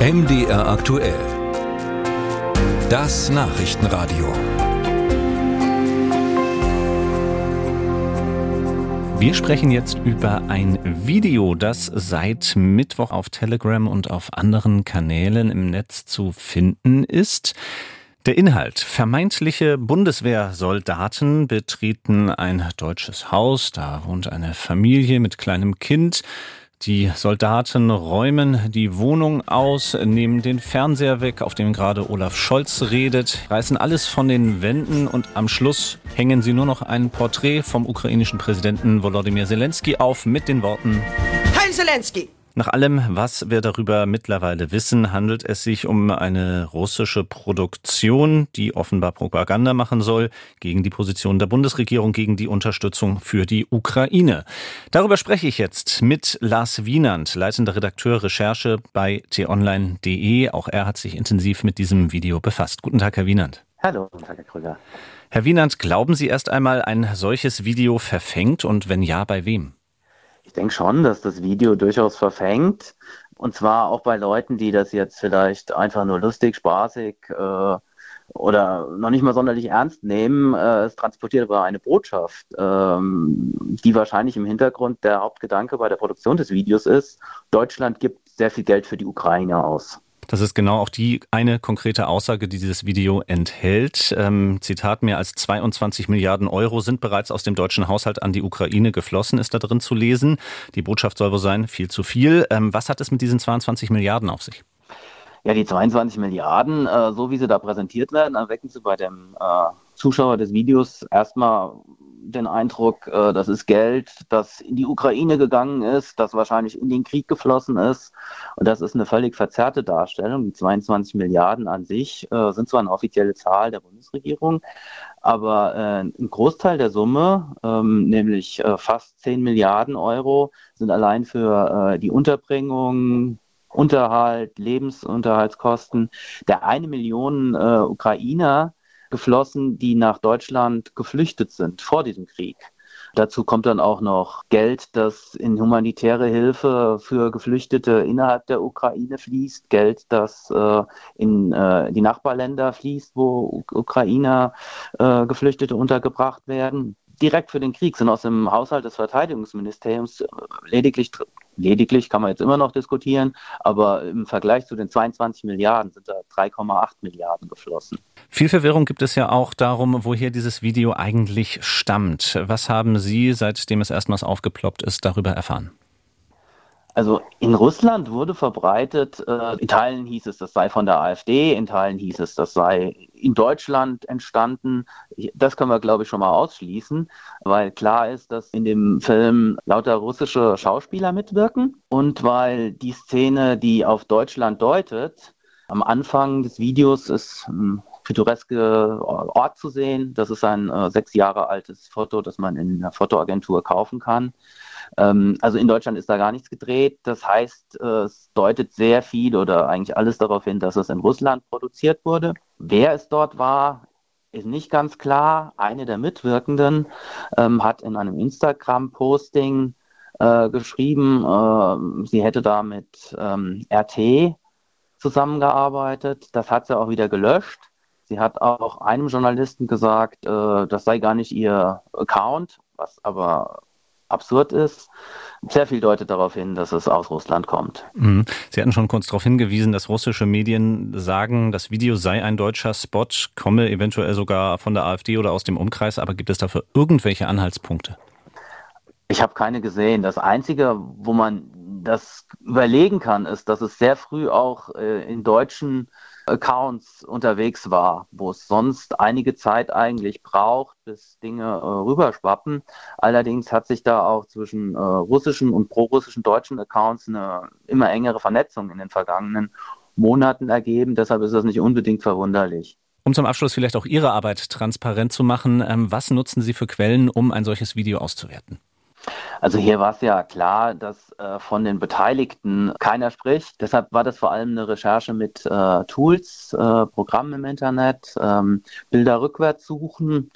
MDR aktuell. Das Nachrichtenradio. Wir sprechen jetzt über ein Video, das seit Mittwoch auf Telegram und auf anderen Kanälen im Netz zu finden ist. Der Inhalt. Vermeintliche Bundeswehrsoldaten betreten ein deutsches Haus. Da wohnt eine Familie mit kleinem Kind. Die Soldaten räumen die Wohnung aus, nehmen den Fernseher weg, auf dem gerade Olaf Scholz redet, reißen alles von den Wänden und am Schluss hängen sie nur noch ein Porträt vom ukrainischen Präsidenten Volodymyr Zelensky auf mit den Worten Heil Zelensky! Nach allem, was wir darüber mittlerweile wissen, handelt es sich um eine russische Produktion, die offenbar Propaganda machen soll gegen die Position der Bundesregierung, gegen die Unterstützung für die Ukraine. Darüber spreche ich jetzt mit Lars Wienand, leitender Redakteur Recherche bei t-online.de. Auch er hat sich intensiv mit diesem Video befasst. Guten Tag, Herr Wienand. Hallo, guten Tag, Herr Krüger. Herr Wienand, glauben Sie erst einmal, ein solches Video verfängt und wenn ja, bei wem? Ich denke schon, dass das Video durchaus verfängt. Und zwar auch bei Leuten, die das jetzt vielleicht einfach nur lustig, spaßig äh, oder noch nicht mal sonderlich ernst nehmen. Äh, es transportiert aber eine Botschaft, ähm, die wahrscheinlich im Hintergrund der Hauptgedanke bei der Produktion des Videos ist. Deutschland gibt sehr viel Geld für die Ukraine aus. Das ist genau auch die eine konkrete Aussage, die dieses Video enthält. Ähm, Zitat, mehr als 22 Milliarden Euro sind bereits aus dem deutschen Haushalt an die Ukraine geflossen, ist da drin zu lesen. Die Botschaft soll wohl sein, viel zu viel. Ähm, was hat es mit diesen 22 Milliarden auf sich? Ja, die 22 Milliarden, äh, so wie sie da präsentiert werden, erwecken sie bei dem äh, Zuschauer des Videos erstmal den Eindruck, äh, das ist Geld, das in die Ukraine gegangen ist, das wahrscheinlich in den Krieg geflossen ist. Und das ist eine völlig verzerrte Darstellung. Die 22 Milliarden an sich äh, sind zwar eine offizielle Zahl der Bundesregierung, aber äh, ein Großteil der Summe, ähm, nämlich äh, fast 10 Milliarden Euro, sind allein für äh, die Unterbringung, Unterhalt, Lebensunterhaltskosten der eine Million äh, Ukrainer geflossen, die nach Deutschland geflüchtet sind vor diesem Krieg. Dazu kommt dann auch noch Geld, das in humanitäre Hilfe für Geflüchtete innerhalb der Ukraine fließt, Geld, das äh, in äh, die Nachbarländer fließt, wo Ukrainer äh, Geflüchtete untergebracht werden. Direkt für den Krieg sind aus dem Haushalt des Verteidigungsministeriums lediglich lediglich kann man jetzt immer noch diskutieren, aber im Vergleich zu den 22 Milliarden sind da 3,8 Milliarden geflossen. Viel Verwirrung gibt es ja auch darum, woher dieses Video eigentlich stammt. Was haben Sie, seitdem es erstmals aufgeploppt ist, darüber erfahren? Also in Russland wurde verbreitet, äh, in Teilen hieß es, das sei von der AfD, in Teilen hieß es, das sei in Deutschland entstanden. Das können wir, glaube ich, schon mal ausschließen, weil klar ist, dass in dem Film lauter russische Schauspieler mitwirken und weil die Szene, die auf Deutschland deutet, am Anfang des Videos ist ein pittoreske Ort zu sehen. Das ist ein äh, sechs Jahre altes Foto, das man in einer Fotoagentur kaufen kann. Ähm, also in Deutschland ist da gar nichts gedreht. Das heißt, äh, es deutet sehr viel oder eigentlich alles darauf hin, dass es in Russland produziert wurde. Wer es dort war, ist nicht ganz klar. Eine der Mitwirkenden ähm, hat in einem Instagram-Posting äh, geschrieben, äh, sie hätte da mit ähm, RT zusammengearbeitet. Das hat sie auch wieder gelöscht. Sie hat auch einem Journalisten gesagt, äh, das sei gar nicht ihr Account, was aber absurd ist. Sehr viel deutet darauf hin, dass es aus Russland kommt. Mhm. Sie hatten schon kurz darauf hingewiesen, dass russische Medien sagen, das Video sei ein deutscher Spot, komme eventuell sogar von der AfD oder aus dem Umkreis. Aber gibt es dafür irgendwelche Anhaltspunkte? Ich habe keine gesehen. Das Einzige, wo man das überlegen kann, ist, dass es sehr früh auch äh, in deutschen Accounts unterwegs war, wo es sonst einige Zeit eigentlich braucht, bis Dinge äh, rüberschwappen. Allerdings hat sich da auch zwischen äh, russischen und prorussischen deutschen Accounts eine immer engere Vernetzung in den vergangenen Monaten ergeben. Deshalb ist das nicht unbedingt verwunderlich. Um zum Abschluss vielleicht auch Ihre Arbeit transparent zu machen, ähm, was nutzen Sie für Quellen, um ein solches Video auszuwerten? Also hier war es ja klar, dass äh, von den Beteiligten keiner spricht. Deshalb war das vor allem eine Recherche mit äh, Tools, äh, Programmen im Internet, ähm, Bilder rückwärts suchen.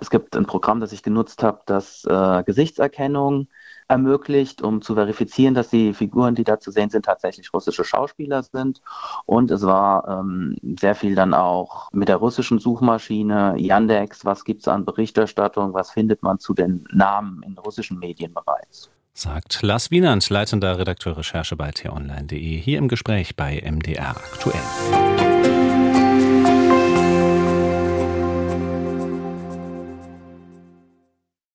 Es gibt ein Programm, das ich genutzt habe, das äh, Gesichtserkennung ermöglicht, um zu verifizieren, dass die Figuren, die da zu sehen sind, tatsächlich russische Schauspieler sind. Und es war ähm, sehr viel dann auch mit der russischen Suchmaschine Yandex, was gibt es an Berichterstattung, was findet man zu den Namen in russischen Medien bereits. Sagt Lars Wienand, leitender Redakteur Recherche bei t-online.de, hier im Gespräch bei MDR aktuell.